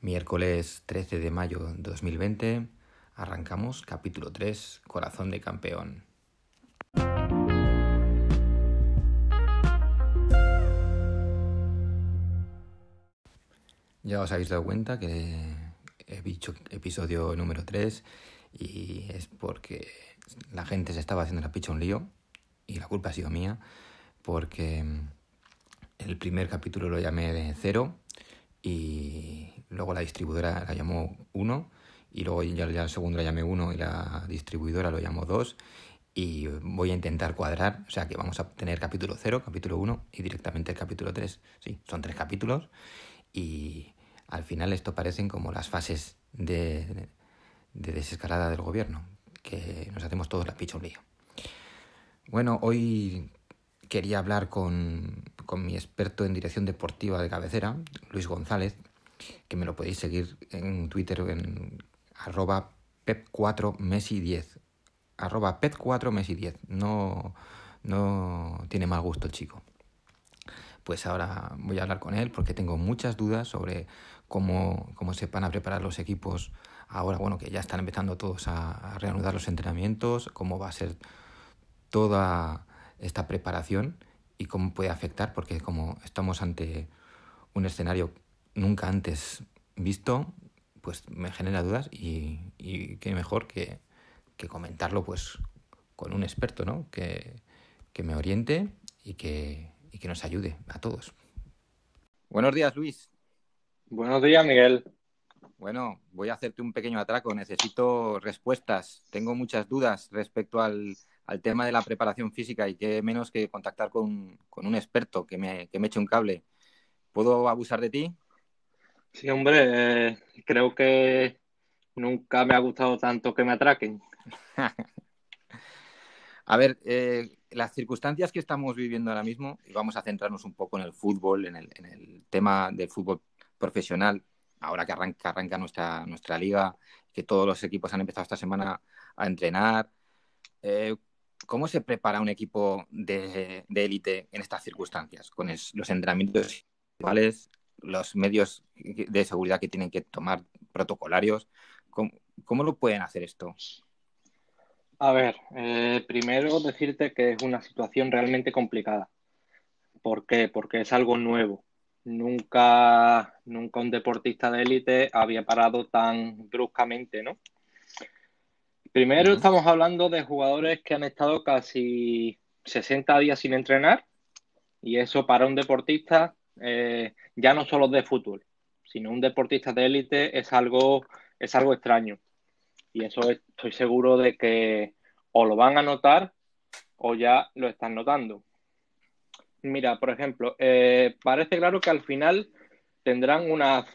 Miércoles 13 de mayo de 2020 arrancamos capítulo 3, Corazón de Campeón. Ya os habéis dado cuenta que he dicho episodio número 3 y es porque la gente se estaba haciendo la picha un lío y la culpa ha sido mía porque el primer capítulo lo llamé de cero y luego la distribuidora la llamó 1 y luego ya, el segundo la llamé 1 y la distribuidora lo llamó 2 y voy a intentar cuadrar, o sea que vamos a tener capítulo 0, capítulo 1 y directamente el capítulo 3. Sí, son tres capítulos y al final esto parecen como las fases de, desescalada del gobierno, que nos hacemos todos la picha un lío. Bueno, hoy quería hablar con, con, mi experto en dirección deportiva de cabecera, Luis González, que me lo podéis seguir en Twitter en arroba pep4messi10. Arroba pep4messi10. No, no tiene mal gusto el chico. Pues ahora voy a hablar con él porque tengo muchas dudas sobre cómo, cómo se van a preparar los equipos ahora, bueno, que ya están empezando todos a, reanudar los entrenamientos, cómo va a ser toda esta preparación y cómo puede afectar, porque como estamos ante un escenario nunca antes visto, pues me genera dudas y, y qué mejor que, que, comentarlo pues con un experto, ¿no? Que, que me oriente y que, y que nos ayude a todos. Buenos días, Luis. Buenos días, Miguel. Bueno, voy a hacerte un pequeño atraco. Necesito respuestas. Tengo muchas dudas respecto al, tema de la preparación física y qué menos que contactar con, un experto que me, que me eche un cable. ¿Puedo abusar de ti? Sí, hombre, eh, creo que nunca me ha gustado tanto que me atraquen. a ver, eh, las circunstancias que estamos viviendo ahora mismo, y vamos a centrarnos un poco en el fútbol, en el, en el tema del fútbol profesional, ahora que arranca, nuestra liga, que todos los equipos han empezado esta semana a entrenar. Eh, ¿Cómo se prepara un equipo de élite en estas circunstancias? Con los entrenamientos iguales, los medios de seguridad que tienen que tomar protocolarios. ¿Cómo, lo pueden hacer esto? A ver, eh, primero decirte que es una situación realmente complicada. ¿Por qué? Porque es algo nuevo nunca, nunca un deportista de élite había parado tan bruscamente, ¿no? Primero estamos hablando de jugadores que han estado casi 60 días sin entrenar y eso para un deportista, eh, ya no solo de fútbol, sino un deportista de élite es algo, es algo extraño. Y eso estoy seguro de que o lo van a notar o ya lo están notando. Mira, por ejemplo, eh, parece claro que al final tendrán unas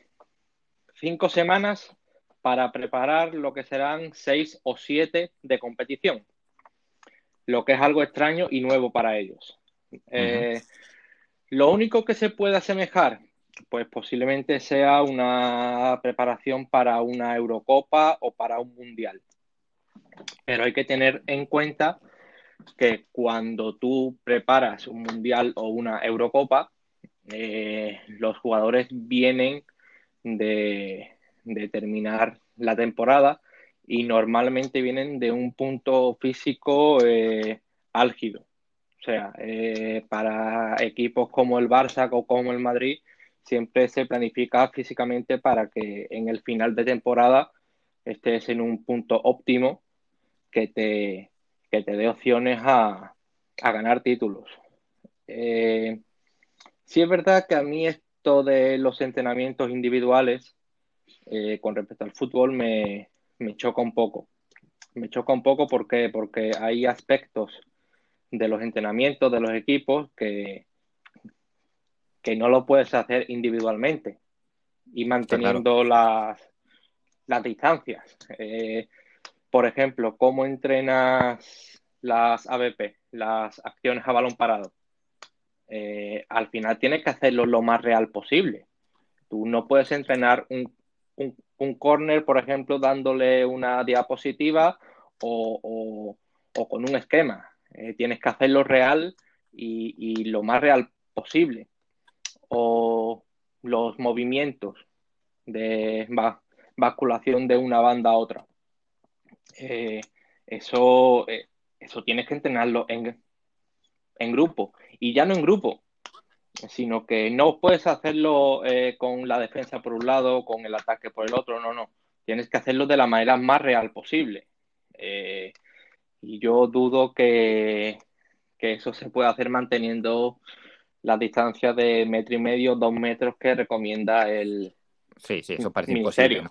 cinco semanas para preparar lo que serán seis o siete de competición, lo que es algo extraño y nuevo para ellos. Eh, lo único que se puede asemejar, pues posiblemente sea una preparación para una Eurocopa o para un Mundial. Pero hay que tener en cuenta que cuando tú preparas un mundial o una Eurocopa, eh, los jugadores vienen de, terminar la temporada y normalmente vienen de un punto físico eh, álgido. O sea, eh, para equipos como el Barça o como el Madrid, siempre se planifica físicamente para que en el final de temporada estés en un punto óptimo que te, que te dé opciones a, ganar títulos. Eh, sí es verdad que a mí esto de los entrenamientos individuales eh, con respecto al fútbol me, choca un poco. Me choca un poco porque, porque hay aspectos de los entrenamientos de los equipos que, que no lo puedes hacer individualmente y manteniendo las, las distancias. Eh, por ejemplo, cómo entrenas las ABP, las acciones a balón parado. Eh, al final tienes que hacerlo lo más real posible. Tú no puedes entrenar un, un, corner, por ejemplo, dándole una diapositiva o, o con un esquema. Eh, tienes que hacerlo real y, lo más real posible. O los movimientos de basculación de una banda a otra. Eh, eso, eh, eso tienes que entrenarlo en, en grupo. Y ya no en grupo, sino que no puedes hacerlo con la defensa por un lado, con el ataque por el otro, no, no. Tienes que hacerlo de la manera más real posible. y yo dudo que, que eso se puede hacer manteniendo la distancia de metro y medio, dos metros que recomienda el Sí, sí, eso parece imposible.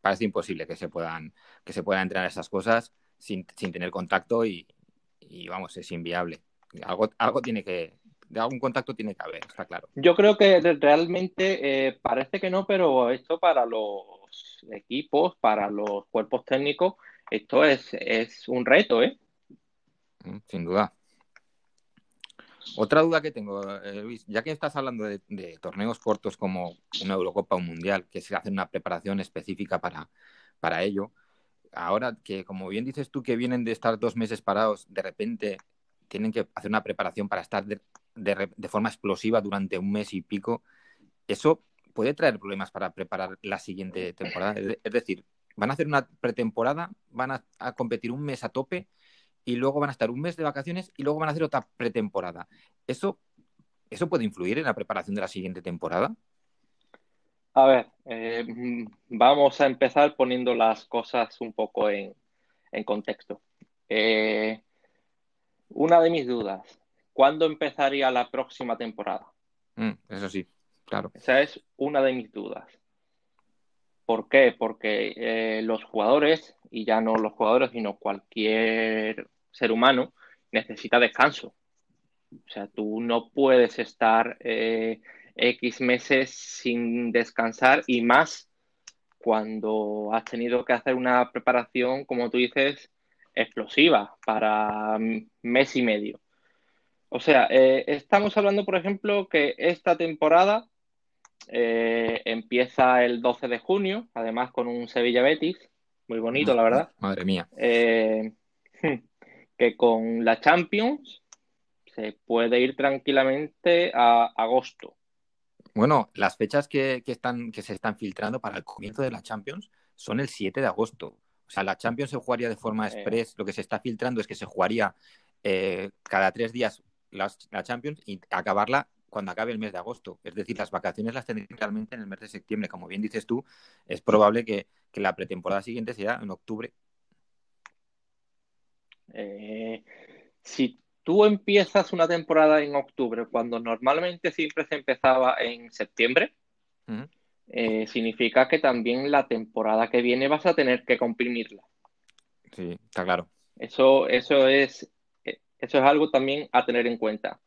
Parece imposible que se puedan, que se puedan entrenar esas cosas sin, tener contacto y, vamos, es inviable. Algo, algo tiene que, de algún contacto tiene que haber, está claro. Yo creo que realmente eh, parece que no, pero esto para los equipos, para los cuerpos técnicos, esto es, es un reto, ¿eh? Mm, sin duda. Otra duda que tengo, eh, Luis, ya que estás hablando de, torneos cortos como una Eurocopa o un Mundial, que se hace una preparación específica para, para ello, ahora que, como bien dices tú, que vienen de estar dos meses parados, de repente tienen que hacer una preparación para estar de, de forma explosiva durante un mes y pico, eso puede traer problemas para preparar la siguiente temporada. Es decir, van a hacer una pretemporada, van a competir un mes a tope y luego van a estar un mes de vacaciones y luego van a hacer otra pretemporada. ¿Eso, eso puede influir en la preparación de la siguiente temporada? A ver, eh, vamos a empezar poniendo las cosas un poco en, contexto. Eh, una de mis dudas, ¿cuándo empezaría la próxima temporada? Mm, eso sí, claro. Esa es una de mis dudas. ¿Por qué? Porque eh, los jugadores, y ya no los jugadores, sino cualquier ser humano necesita descanso. O sea, tú no puedes estar eh, X meses sin descansar y más cuando has tenido que hacer una preparación, como tú dices, explosiva para mes y medio. O sea, eh, estamos hablando, por ejemplo, que esta temporada eh, empieza el 12 de junio, además con un Sevilla Betis, muy bonito, la verdad. Madre mía. Hmm que con la Champions se puede ir tranquilamente a agosto. Bueno, las fechas que, están, que se están filtrando para el comienzo de la Champions son el 7 de agosto. O sea, la Champions se jugaría de forma eh. express. Lo que se está filtrando es que se jugaría eh, cada tres días la, Champions y acabarla cuando acabe el mes de agosto. Es decir, las vacaciones las tendrían realmente en el mes de septiembre. Como bien dices tú, es probable que, que la pretemporada siguiente sea en octubre eh, si tú empiezas una temporada en octubre, cuando normalmente siempre se empezaba en septiembre, eh, significa que también la temporada que viene vas a tener que comprimirla. Sí, está claro. Eso, eso, es, eso es algo también a tener en cuenta.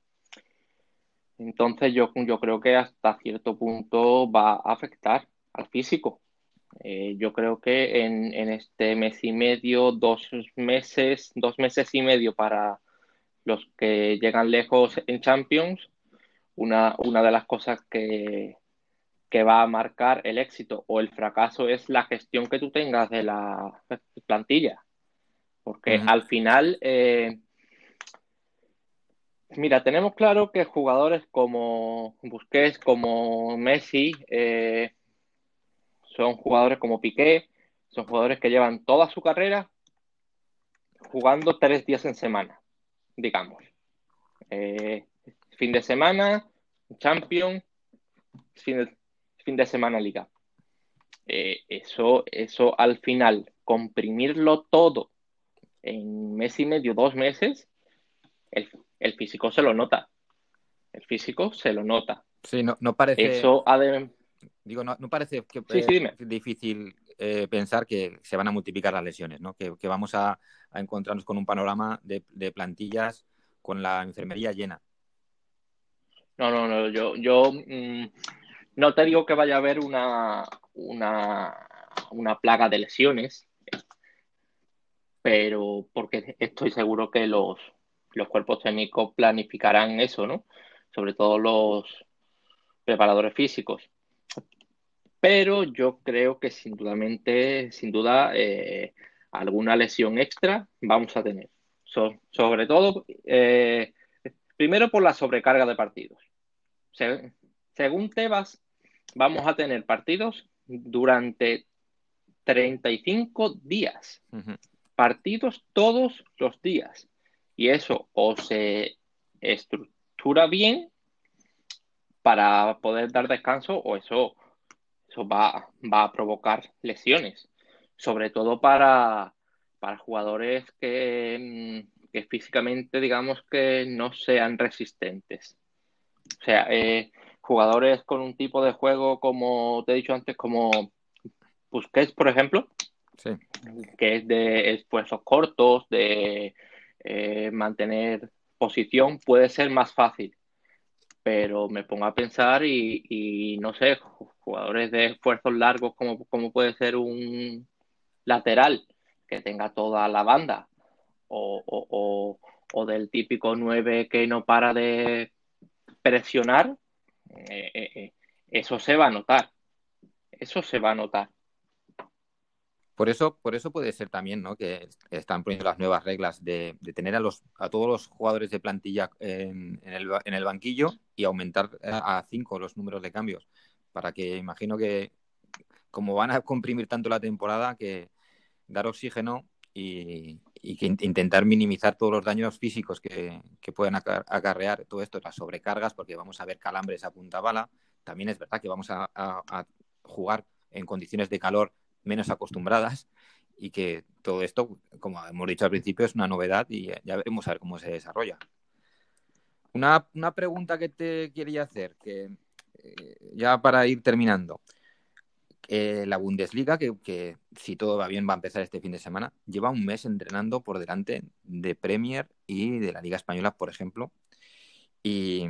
Entonces yo, yo creo que hasta cierto punto va a afectar al físico. Eh, yo creo que en, este mes y medio, dos meses, dos meses y medio para los que llegan lejos en Champions, una, una de las cosas que, que va a marcar el éxito o el fracaso es la gestión que tú tengas de la plantilla. Porque al final, eh, mira, tenemos claro que jugadores como Busquets, como Messi, eh, son jugadores como Piqué, son jugadores que llevan toda su carrera jugando tres días en semana, digamos. Eh, fin de semana, Champions, fin de, semana Liga. Eh, eso, eso al final, comprimirlo todo en mes y medio, dos meses, el, el físico se lo nota. El físico se lo nota. Sí, no, no parece. Eso, además Digo, no, parece que, difícil eh, pensar que se van a multiplicar las lesiones, ¿no? Que, vamos a, encontrarnos con un panorama de, plantillas con la enfermería llena. No, no, no, yo, yo mm, no te digo que vaya a haber una, una, una plaga de lesiones, pero porque estoy seguro que los, los cuerpos técnicos planificarán eso, ¿no? Sobre todo los preparadores físicos pero yo creo que sin, sin duda, eh, alguna lesión extra vamos a tener. sobre todo, eh, primero por la sobrecarga de partidos. según Tebas, vamos a tener partidos durante 35 días. Partidos todos los días. Y eso o se estructura bien para poder dar descanso o eso, eso va, va a provocar lesiones. Sobre todo para, para jugadores que, que, físicamente, digamos, que no sean resistentes. O sea, eh, jugadores con un tipo de juego, como te he dicho antes, como Busquets, por ejemplo, que es de esfuerzos cortos, de eh, mantener posición, puede ser más fácil. Pero me pongo a pensar y, no sé, jugadores de esfuerzos largos como, como puede ser un lateral que tenga toda la banda o, o del típico 9 que no para de presionar, eh, eh, eh, eso se va a notar. Eso se va a notar. Por eso, por eso puede ser también. Que están poniendo las nuevas reglas de, tener a los a todos los jugadores de plantilla en, el, banquillo y aumentar a cinco los números de cambios. Para que imagino que como van a comprimir tanto la temporada, que dar oxígeno y, que intentar minimizar todos los daños físicos que puedan acarrear todo esto, las sobrecargas, porque vamos a ver calambres a punta bala. También es verdad que vamos a, jugar en condiciones de calor menos acostumbradas y que todo esto, como hemos dicho al principio, es una novedad y ya veremos a ver cómo se desarrolla. Una, una pregunta que te quería hacer, que eh, ya para ir terminando. La Bundesliga, que, si todo va bien va a empezar este fin de semana, lleva un mes entrenando por delante de Premier y de la Liga Española, por ejemplo. Y,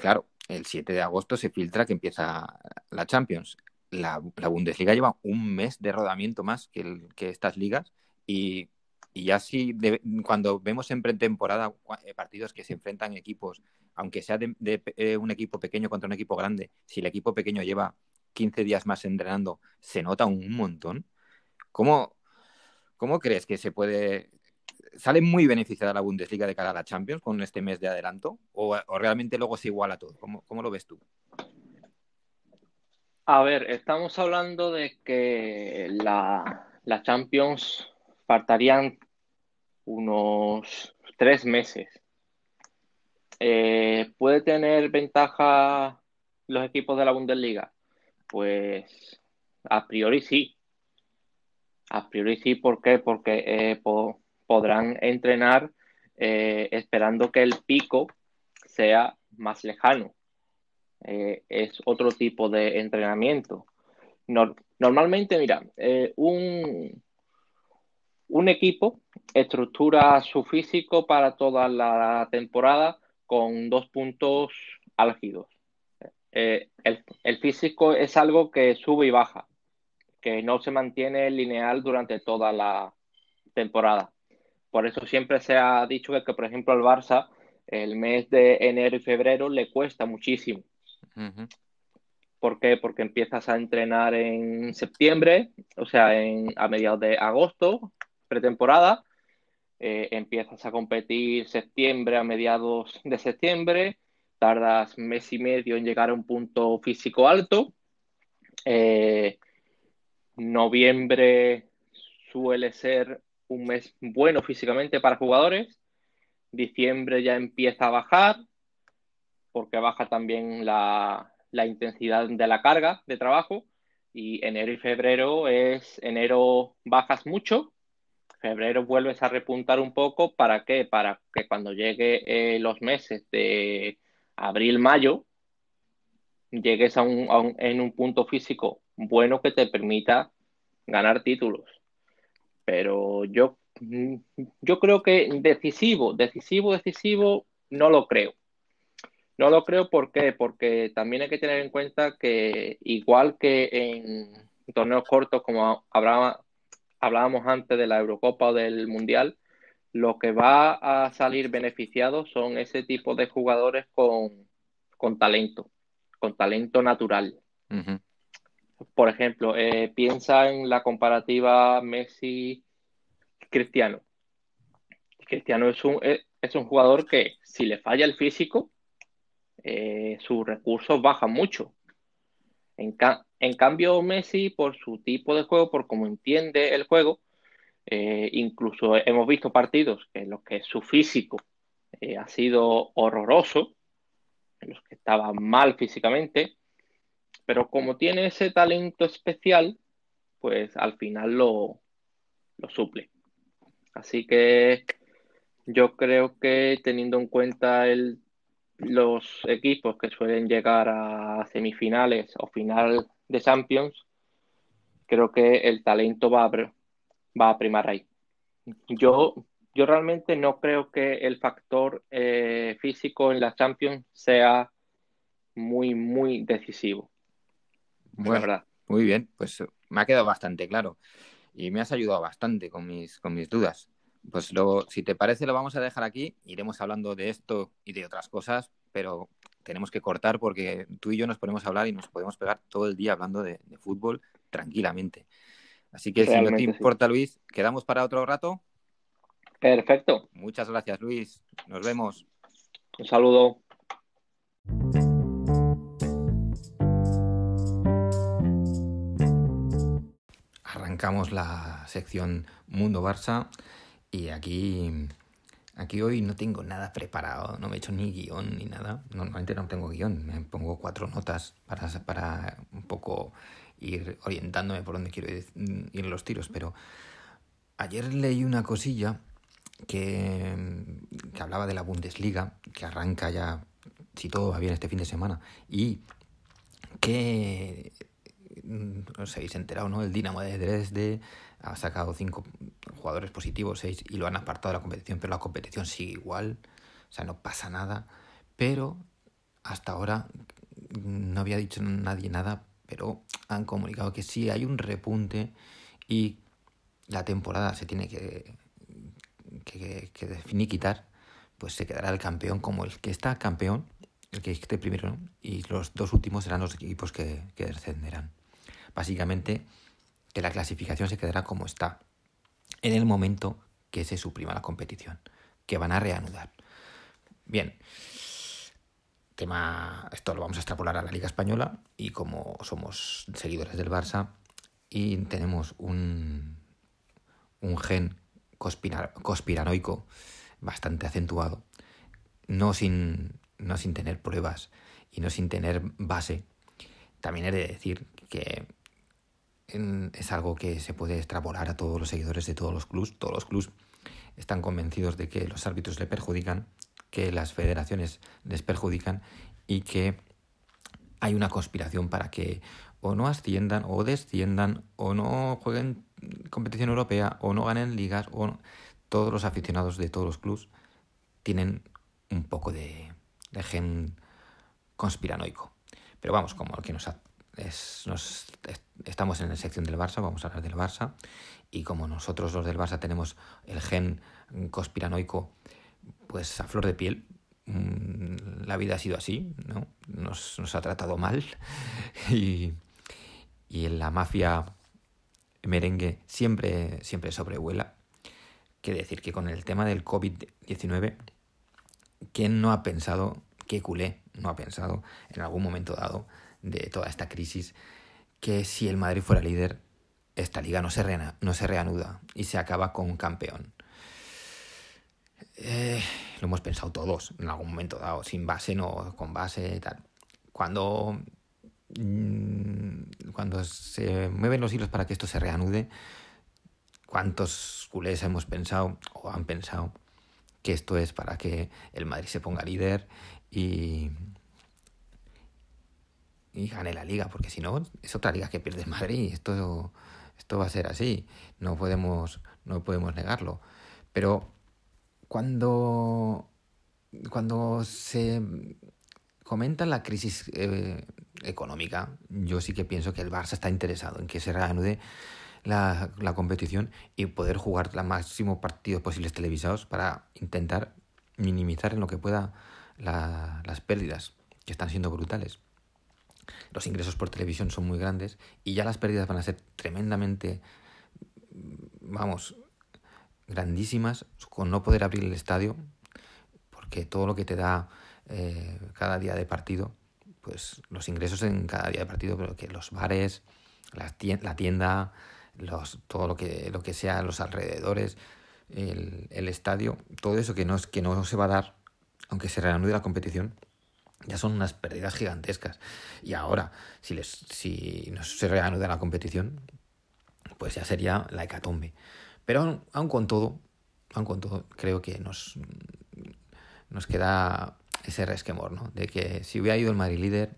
claro, el 7 de agosto se filtra que empieza la Champions. La, Bundesliga lleva un mes de rodamiento más que, estas ligas y, ya si cuando vemos en pretemporada eh, partidos que se enfrentan equipos, aunque sea de, eh, un equipo pequeño contra un equipo grande, si el equipo pequeño lleva 15 días más entrenando, se nota un montón. ¿Cómo, cómo crees que se puede... ¿Sale muy beneficiada la Bundesliga de cara a la Champions con este mes de adelanto? ¿O, realmente luego se iguala todo? ¿Cómo, ¿Cómo lo ves tú? A ver, estamos hablando de que la, la Champions faltarían unos tres meses. Eh, ¿Puede tener ventaja los equipos de la Bundesliga? Pues a priori sí. A priori sí, ¿por qué? Porque eh, podrán entrenar eh, esperando que el pico sea más lejano. Eh, es otro tipo de entrenamiento. normalmente, mira, un, un equipo estructura su físico para toda la temporada con dos puntos álgidos. Eh, el, físico es algo que sube y baja, que no se mantiene lineal durante toda la temporada. Por eso siempre se ha dicho que, por ejemplo, al Barça el mes de enero y febrero le cuesta muchísimo. ¿Por qué? Porque empiezas a entrenar en septiembre, o sea, en, a mediados de agosto, pretemporada. Eh, empiezas a competir septiembre a mediados de septiembre tardas mes y medio en llegar a un punto físico alto. Eh, noviembre suele ser un mes bueno físicamente para jugadores. Diciembre ya empieza a bajar porque baja también la, la intensidad de la carga de trabajo. Y enero y febrero es enero bajas mucho, febrero vuelves a repuntar un poco. ¿Para qué? Para que cuando llegue eh, los meses de abril-mayo, llegues a un, en un punto físico bueno que te permita ganar títulos. Pero yo, yo creo que decisivo, decisivo, decisivo, no lo creo. No lo creo ¿por qué? porque también hay que tener en cuenta que igual que en torneos cortos como hablábamos antes de la Eurocopa o del Mundial, lo que va a salir beneficiado son ese tipo de jugadores con, talento, con talento natural. Por ejemplo, eh, piensa en la comparativa Messi-Cristiano. Cristiano es un, es un jugador que si le falla el físico, eh, sus recursos bajan mucho. En, cambio, Messi, por su tipo de juego, por cómo entiende el juego, eh, incluso hemos visto partidos en los que su físico eh, ha sido horroroso, en los que estaba mal físicamente, pero como tiene ese talento especial, pues al final lo, lo suple. Así que yo creo que teniendo en cuenta el, los equipos que suelen llegar a semifinales o final de Champions, creo que el talento va a, va a primar ahí. Yo, yo realmente no creo que el factor eh, físico en la Champions sea muy, muy decisivo. Bueno, verdad. Muy bien, pues me ha quedado bastante claro y me has ayudado bastante con mis, con mis dudas. Pues luego, si te parece, lo vamos a dejar aquí. Iremos hablando de esto y de otras cosas, pero tenemos que cortar porque tú y yo nos ponemos a hablar y nos podemos pegar todo el día hablando de, fútbol tranquilamente. Así que si no te importa, Luis, ¿quedamos para otro rato? Perfecto. Muchas gracias, Luis. Nos vemos. Un saludo. Arrancamos la sección Mundo Barça y aquí, aquí hoy no tengo nada preparado, no me he hecho ni guion ni nada. Normalmente no tengo guion, me pongo cuatro notas para, para un poco ir orientándome por dónde quiero ir los tiros. Pero ayer leí una cosilla que, que hablaba de la Bundesliga, que arranca ya, si todo va bien, este fin de semana, y que no sé, habéis enterado, ¿no? El Dinamo de Dresde ha sacado cinco jugadores positivos, seis, y lo han apartado de la competición, pero la competición sigue igual, o sea, no pasa nada. Pero hasta ahora no había dicho nadie nada, pero han comunicado que sí hay un repunte y la temporada se tiene que, que, que definir quitar, pues se quedará el campeón como el que está campeón, el que esté primero, y los dos últimos serán los equipos que, que descenderán. Básicamente, que la clasificación se quedará como está en el momento que se suprima la competición, que van a reanudar. Bien, tema, esto lo vamos a extrapolar a la Liga Española y como somos seguidores del Barça y tenemos un, un gen conspiranoico bastante acentuado, no sin, no sin tener pruebas y no sin tener base, también he de decir que es algo que se puede extrapolar a todos los seguidores de todos los clubs. Todos los clubs están convencidos de que los árbitros le perjudican, que las federaciones les perjudican y que hay una conspiración para que o no asciendan o desciendan o no jueguen competición europea o no ganen ligas o todos los aficionados de todos los clubs tienen un poco de, de gen conspiranoico. Pero vamos, como el que nos, estamos en la sección del Barça, vamos a hablar del Barça, y como nosotros los del Barça tenemos el gen conspiranoico pues a flor de piel, mm, la vida ha sido así, ¿no? Nos, ha tratado mal y, y en la mafia merengue siempre, siempre sobrevuela. Que decir que con el tema del COVID-19, ¿quién no ha pensado, qué culé no ha pensado en algún momento dado de toda esta crisis que si el Madrid fuera líder, esta liga no se, no se reanuda y se acaba con un campeón. Eh, lo hemos pensado todos en algún momento dado, sin base, no, con base, tal. Cuando, mm, cuando se mueven los hilos para que esto se reanude, ¿cuántos culés hemos pensado o han pensado que esto es para que el Madrid se ponga líder y, y gane la liga, porque si no, es otra liga que pierde Madrid. Esto, esto va a ser así. No podemos, no podemos negarlo. Pero cuando, cuando se comenta la crisis eh, económica, yo sí que pienso que el Barça está interesado en que se reanude la, la competición y poder jugar los máximos partidos posibles televisados para intentar minimizar en lo que pueda las pérdidas, que están siendo brutales los ingresos por televisión son muy grandes y ya las pérdidas van a ser tremendamente, vamos, grandísimas con no poder abrir el estadio, porque todo lo que te da eh, cada día de partido, pues los ingresos en cada día de partido, pero que los bares, la tienda, los, todo lo que, lo que sea, los alrededores, el, el estadio, todo eso que no, que no se va a dar, aunque se reanude la competición, ya son unas pérdidas gigantescas. Y ahora, si, les, si no se reanuda la competición, pues ya sería la hecatombe. Pero aún, con todo, aún con todo, creo que nos, nos queda ese resquemor, ¿no? De que si hubiera ido el Madrid líder,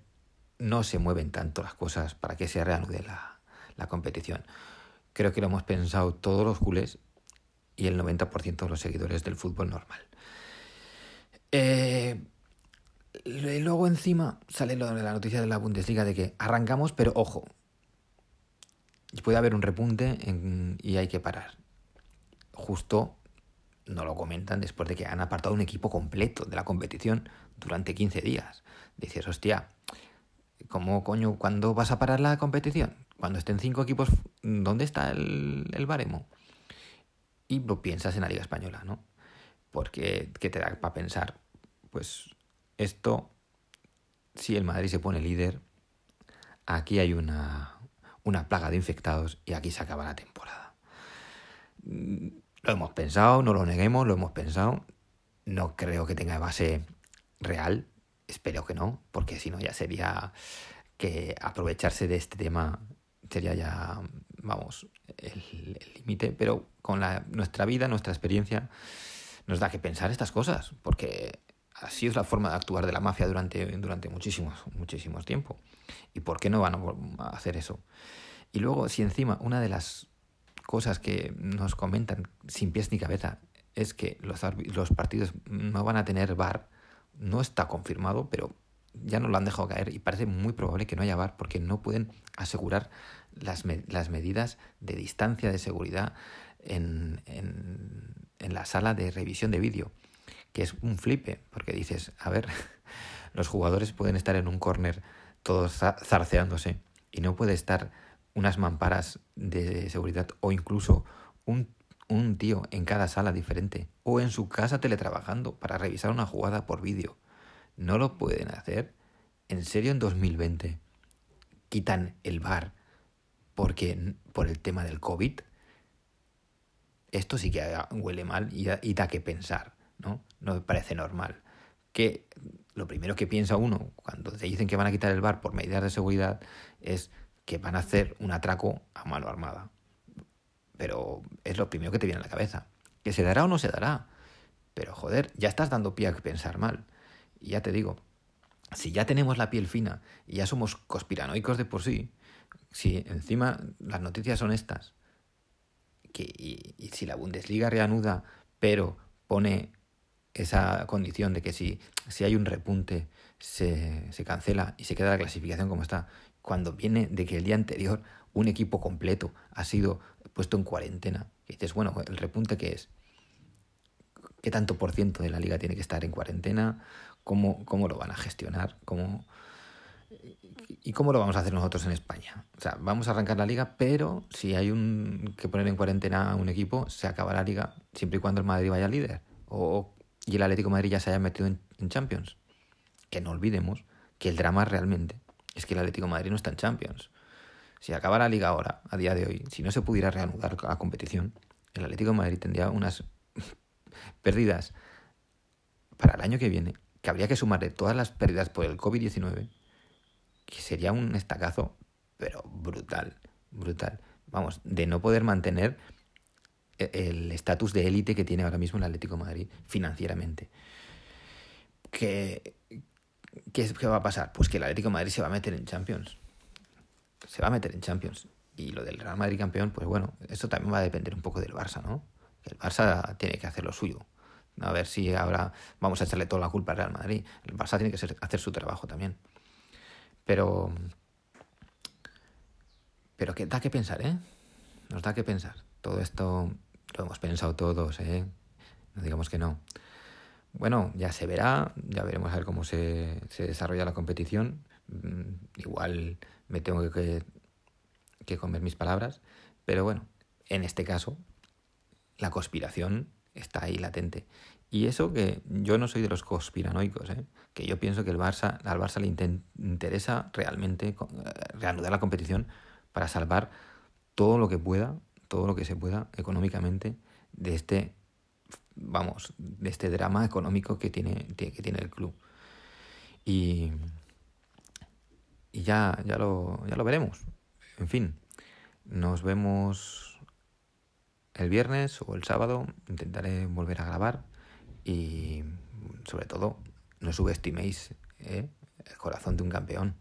no se mueven tanto las cosas para que se reanude la, la competición. Creo que lo hemos pensado todos los culés y el 90% de los seguidores del fútbol normal. Eh, luego encima sale lo de la noticia de la Bundesliga de que arrancamos, pero ojo, puede haber un repunte y hay que parar. Justo no lo comentan después de que han apartado un equipo completo de la competición durante 15 días. Dices, hostia, ¿cómo coño, cuándo vas a parar la competición? Cuando estén cinco equipos, ¿dónde está el, el baremo? Y lo piensas en la Liga Española, ¿no? Porque, ¿qué te da para pensar? Pues esto, si el Madrid se pone líder, aquí hay una, una plaga de infectados y aquí se acaba la temporada. Lo hemos pensado, no lo neguemos, lo hemos pensado. No creo que tenga base real, espero que no, porque si no ya sería que aprovecharse de este tema sería ya, vamos, el límite, pero con la, nuestra vida, nuestra experiencia, nos da que pensar estas cosas, porque así es la forma de actuar de la mafia durante, durante muchísimos, muchísimos tiempo. ¿Y por qué no van a hacer eso? Y luego, si encima una de las cosas que nos comentan sin pies ni cabeza es que los, los partidos no van a tener VAR, no está confirmado, pero ya no lo han dejado caer y parece muy probable que no haya VAR porque no pueden asegurar las, las medidas de distancia de seguridad en, en, en la sala de revisión de vídeo que es un flipe, porque dices, a ver, los jugadores pueden estar en un corner todos zarceándose y no puede estar unas mamparas de seguridad o incluso un, un tío en cada sala diferente o en su casa teletrabajando para revisar una jugada por vídeo. No lo pueden hacer. ¿En serio en 2020 quitan el bar porque por el tema del COVID? Esto sí que huele mal y da que pensar. ¿no? No me parece normal. Que lo primero que piensa uno cuando te dicen que van a quitar el bar por medidas de seguridad es que van a hacer un atraco a mano armada. Pero es lo primero que te viene a la cabeza. ¿Que se dará o no se dará? Pero joder, ya estás dando pie a pensar mal. Y ya te digo, si ya tenemos la piel fina y ya somos conspiranoicos de por sí, si encima las noticias son estas, que, y, y si la Bundesliga reanuda, pero pone esa condición de que si, si hay un repunte se, se, cancela y se queda la clasificación como está, cuando viene de que el día anterior un equipo completo ha sido puesto en cuarentena, y dices, bueno, ¿el repunte qué es? ¿Qué tanto por ciento de la liga tiene que estar en cuarentena? ¿Cómo, cómo lo van a gestionar? ¿Cómo... ¿Y cómo lo vamos a hacer nosotros en España? O sea, vamos a arrancar la liga, pero si hay un que poner en cuarentena a un equipo, se acaba la liga siempre y cuando el Madrid vaya líder. O y el Atlético Madrid ya se haya metido en, Champions. Que no olvidemos que el drama realmente es que el Atlético Madrid no está en Champions. Si acaba la liga ahora, a día de hoy, si no se pudiera reanudar la competición, el Atlético Madrid tendría unas pérdidas para el año que viene, que habría que sumarle todas las pérdidas por el COVID-19, que sería un estacazo, pero brutal, brutal. Vamos, de no poder mantener el estatus de élite que tiene ahora mismo el Atlético Madrid financieramente. ¿Qué, ¿Qué, va a pasar? Pues que el Atlético Madrid se va a meter en Champions. Se va a meter en Champions. Y lo del Real Madrid campeón, pues bueno, esto también va a depender un poco del Barça, ¿no? El Barça tiene que hacer lo suyo. A ver si ahora vamos a echarle toda la culpa al Real Madrid. El Barça tiene que hacer su trabajo también. Pero. Pero que da que pensar, ¿eh? Nos da que pensar. Todo esto lo hemos pensado todos, ¿eh? No digamos que no. Bueno, ya se verá, ya veremos a ver cómo se, desarrolla la competición. Mm, igual me tengo que, que comer mis palabras, pero bueno, en este caso, la conspiración está ahí latente. Y eso que yo no soy de los conspiranoicos, ¿eh? que yo pienso que el Barça, al Barça le interesa realmente eh, reanudar la competición para salvar todo lo que pueda, todo lo que se pueda económicamente de este, vamos, de este drama económico que tiene, que tiene el club. Y, y ya, ya, lo, ya lo veremos. En fin, nos vemos el viernes o el sábado. Intentaré volver a grabar y sobre todo no subestiméis ¿eh? el corazón de un campeón.